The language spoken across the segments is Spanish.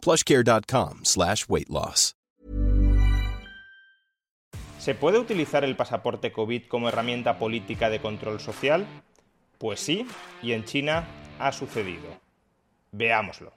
plushcare.com slash weight loss. ¿Se puede utilizar el pasaporte COVID como herramienta política de control social? Pues sí, y en China ha sucedido. Veámoslo.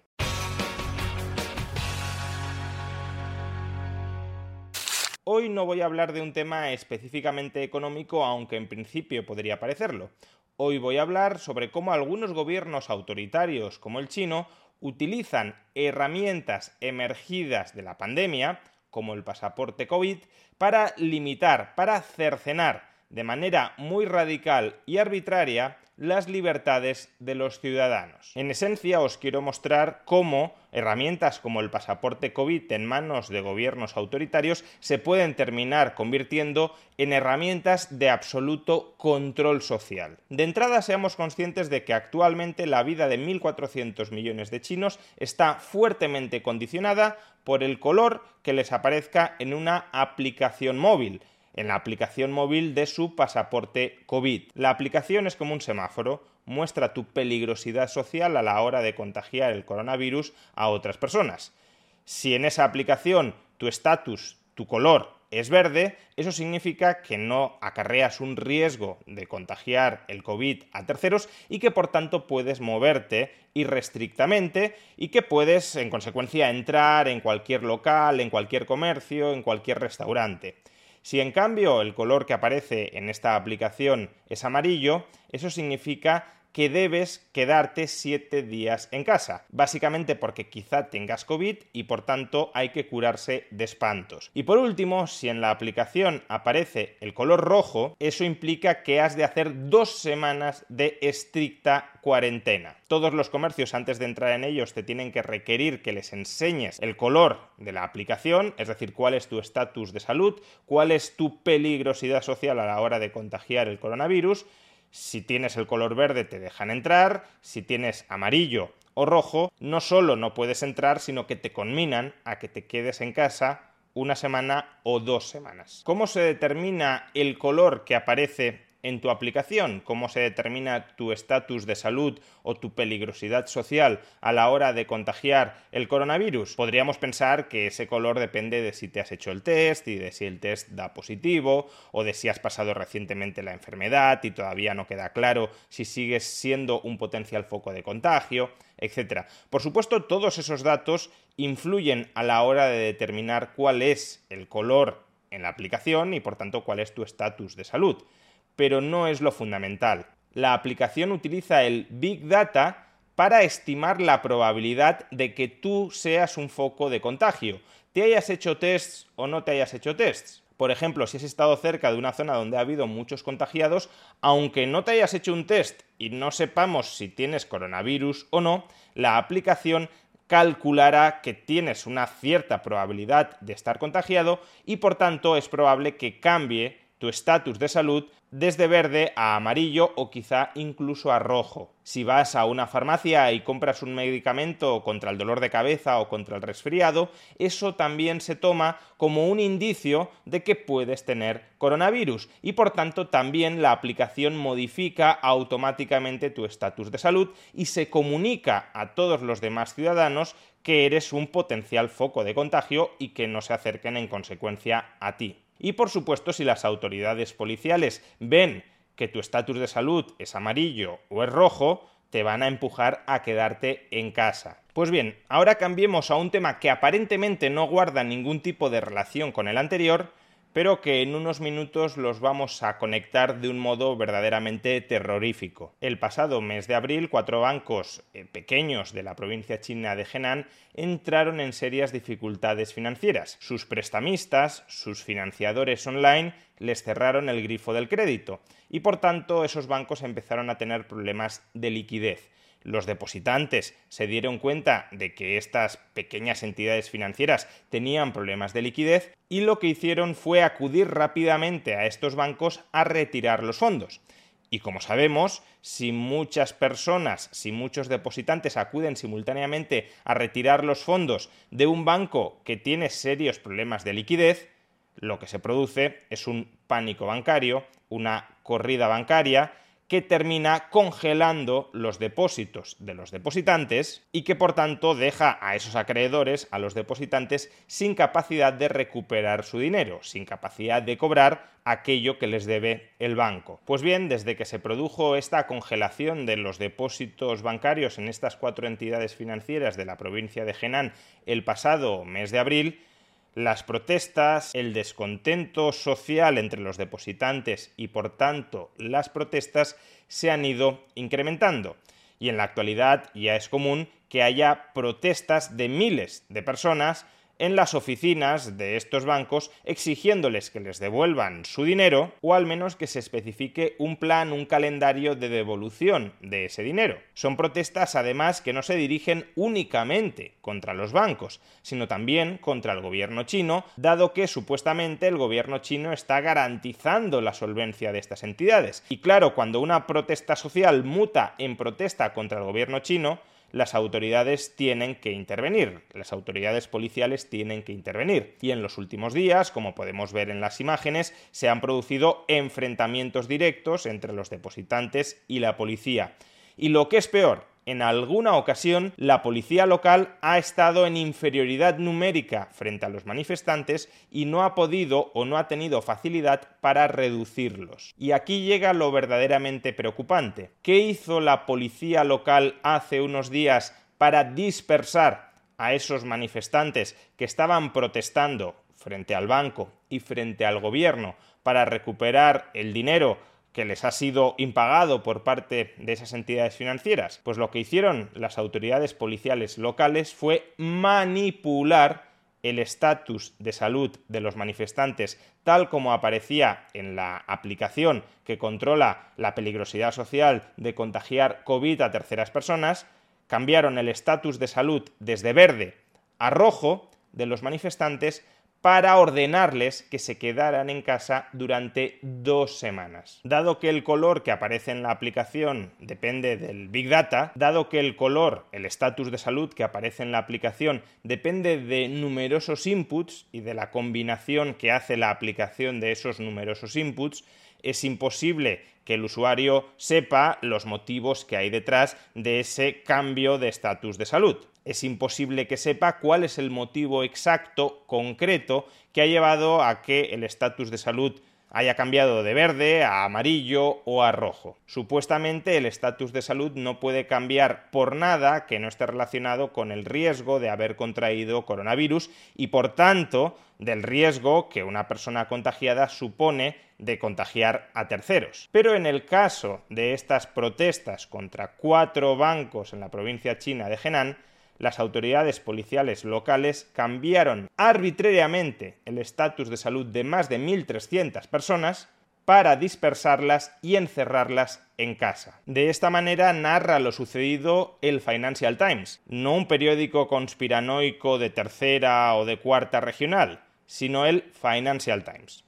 Hoy no voy a hablar de un tema específicamente económico, aunque en principio podría parecerlo. Hoy voy a hablar sobre cómo algunos gobiernos autoritarios, como el chino, utilizan herramientas emergidas de la pandemia, como el pasaporte COVID, para limitar, para cercenar de manera muy radical y arbitraria las libertades de los ciudadanos. En esencia os quiero mostrar cómo herramientas como el pasaporte COVID en manos de gobiernos autoritarios se pueden terminar convirtiendo en herramientas de absoluto control social. De entrada seamos conscientes de que actualmente la vida de 1.400 millones de chinos está fuertemente condicionada por el color que les aparezca en una aplicación móvil en la aplicación móvil de su pasaporte COVID. La aplicación es como un semáforo, muestra tu peligrosidad social a la hora de contagiar el coronavirus a otras personas. Si en esa aplicación tu estatus, tu color es verde, eso significa que no acarreas un riesgo de contagiar el COVID a terceros y que por tanto puedes moverte irrestrictamente y que puedes en consecuencia entrar en cualquier local, en cualquier comercio, en cualquier restaurante. Si en cambio el color que aparece en esta aplicación es amarillo, eso significa que debes quedarte 7 días en casa, básicamente porque quizá tengas COVID y por tanto hay que curarse de espantos. Y por último, si en la aplicación aparece el color rojo, eso implica que has de hacer dos semanas de estricta cuarentena. Todos los comercios antes de entrar en ellos te tienen que requerir que les enseñes el color de la aplicación, es decir, cuál es tu estatus de salud, cuál es tu peligrosidad social a la hora de contagiar el coronavirus, si tienes el color verde te dejan entrar, si tienes amarillo o rojo, no solo no puedes entrar, sino que te conminan a que te quedes en casa una semana o dos semanas. ¿Cómo se determina el color que aparece en tu aplicación, cómo se determina tu estatus de salud o tu peligrosidad social a la hora de contagiar el coronavirus. Podríamos pensar que ese color depende de si te has hecho el test y de si el test da positivo o de si has pasado recientemente la enfermedad y todavía no queda claro si sigues siendo un potencial foco de contagio, etc. Por supuesto, todos esos datos influyen a la hora de determinar cuál es el color en la aplicación y por tanto cuál es tu estatus de salud pero no es lo fundamental. La aplicación utiliza el Big Data para estimar la probabilidad de que tú seas un foco de contagio, te hayas hecho tests o no te hayas hecho tests. Por ejemplo, si has estado cerca de una zona donde ha habido muchos contagiados, aunque no te hayas hecho un test y no sepamos si tienes coronavirus o no, la aplicación calculará que tienes una cierta probabilidad de estar contagiado y por tanto es probable que cambie tu estatus de salud desde verde a amarillo o quizá incluso a rojo. Si vas a una farmacia y compras un medicamento contra el dolor de cabeza o contra el resfriado, eso también se toma como un indicio de que puedes tener coronavirus y por tanto también la aplicación modifica automáticamente tu estatus de salud y se comunica a todos los demás ciudadanos que eres un potencial foco de contagio y que no se acerquen en consecuencia a ti. Y por supuesto, si las autoridades policiales ven que tu estatus de salud es amarillo o es rojo, te van a empujar a quedarte en casa. Pues bien, ahora cambiemos a un tema que aparentemente no guarda ningún tipo de relación con el anterior, pero que en unos minutos los vamos a conectar de un modo verdaderamente terrorífico. El pasado mes de abril, cuatro bancos eh, pequeños de la provincia china de Henan entraron en serias dificultades financieras. Sus prestamistas, sus financiadores online, les cerraron el grifo del crédito y por tanto esos bancos empezaron a tener problemas de liquidez. Los depositantes se dieron cuenta de que estas pequeñas entidades financieras tenían problemas de liquidez y lo que hicieron fue acudir rápidamente a estos bancos a retirar los fondos. Y como sabemos, si muchas personas, si muchos depositantes acuden simultáneamente a retirar los fondos de un banco que tiene serios problemas de liquidez, lo que se produce es un pánico bancario, una corrida bancaria, que termina congelando los depósitos de los depositantes y que por tanto deja a esos acreedores, a los depositantes, sin capacidad de recuperar su dinero, sin capacidad de cobrar aquello que les debe el banco. Pues bien, desde que se produjo esta congelación de los depósitos bancarios en estas cuatro entidades financieras de la provincia de Henan el pasado mes de abril, las protestas, el descontento social entre los depositantes y por tanto las protestas se han ido incrementando. Y en la actualidad ya es común que haya protestas de miles de personas en las oficinas de estos bancos exigiéndoles que les devuelvan su dinero o al menos que se especifique un plan, un calendario de devolución de ese dinero. Son protestas además que no se dirigen únicamente contra los bancos, sino también contra el gobierno chino, dado que supuestamente el gobierno chino está garantizando la solvencia de estas entidades. Y claro, cuando una protesta social muta en protesta contra el gobierno chino, las autoridades tienen que intervenir, las autoridades policiales tienen que intervenir. Y en los últimos días, como podemos ver en las imágenes, se han producido enfrentamientos directos entre los depositantes y la policía. Y lo que es peor, en alguna ocasión la policía local ha estado en inferioridad numérica frente a los manifestantes y no ha podido o no ha tenido facilidad para reducirlos. Y aquí llega lo verdaderamente preocupante. ¿Qué hizo la policía local hace unos días para dispersar a esos manifestantes que estaban protestando frente al banco y frente al gobierno para recuperar el dinero que les ha sido impagado por parte de esas entidades financieras? Pues lo que hicieron las autoridades policiales locales fue manipular el estatus de salud de los manifestantes tal como aparecía en la aplicación que controla la peligrosidad social de contagiar COVID a terceras personas, cambiaron el estatus de salud desde verde a rojo de los manifestantes para ordenarles que se quedaran en casa durante dos semanas. Dado que el color que aparece en la aplicación depende del Big Data, dado que el color, el estatus de salud que aparece en la aplicación depende de numerosos inputs y de la combinación que hace la aplicación de esos numerosos inputs, es imposible que el usuario sepa los motivos que hay detrás de ese cambio de estatus de salud. Es imposible que sepa cuál es el motivo exacto, concreto, que ha llevado a que el estatus de salud haya cambiado de verde a amarillo o a rojo. Supuestamente el estatus de salud no puede cambiar por nada que no esté relacionado con el riesgo de haber contraído coronavirus y por tanto del riesgo que una persona contagiada supone de contagiar a terceros. Pero en el caso de estas protestas contra cuatro bancos en la provincia china de Henan, las autoridades policiales locales cambiaron arbitrariamente el estatus de salud de más de 1.300 personas para dispersarlas y encerrarlas en casa. De esta manera narra lo sucedido el Financial Times, no un periódico conspiranoico de tercera o de cuarta regional, sino el Financial Times.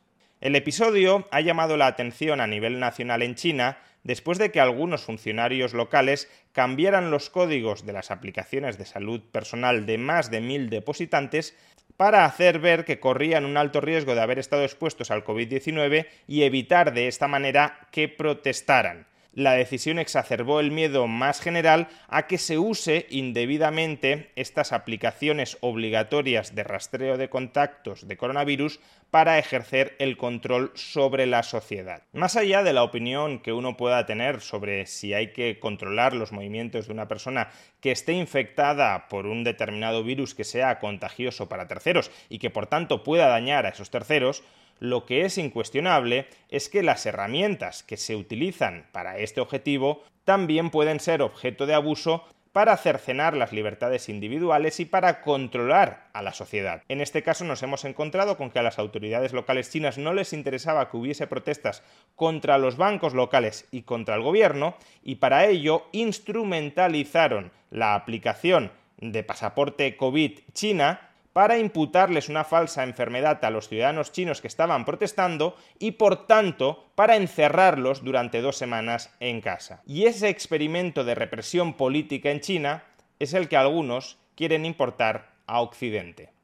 El episodio ha llamado la atención a nivel nacional en China después de que algunos funcionarios locales cambiaran los códigos de las aplicaciones de salud personal de más de mil depositantes para hacer ver que corrían un alto riesgo de haber estado expuestos al COVID-19 y evitar de esta manera que protestaran la decisión exacerbó el miedo más general a que se use indebidamente estas aplicaciones obligatorias de rastreo de contactos de coronavirus para ejercer el control sobre la sociedad. Más allá de la opinión que uno pueda tener sobre si hay que controlar los movimientos de una persona que esté infectada por un determinado virus que sea contagioso para terceros y que por tanto pueda dañar a esos terceros, lo que es incuestionable es que las herramientas que se utilizan para este objetivo también pueden ser objeto de abuso para cercenar las libertades individuales y para controlar a la sociedad. En este caso nos hemos encontrado con que a las autoridades locales chinas no les interesaba que hubiese protestas contra los bancos locales y contra el gobierno y para ello instrumentalizaron la aplicación de pasaporte COVID China para imputarles una falsa enfermedad a los ciudadanos chinos que estaban protestando y por tanto para encerrarlos durante dos semanas en casa. Y ese experimento de represión política en China es el que algunos quieren importar a Occidente.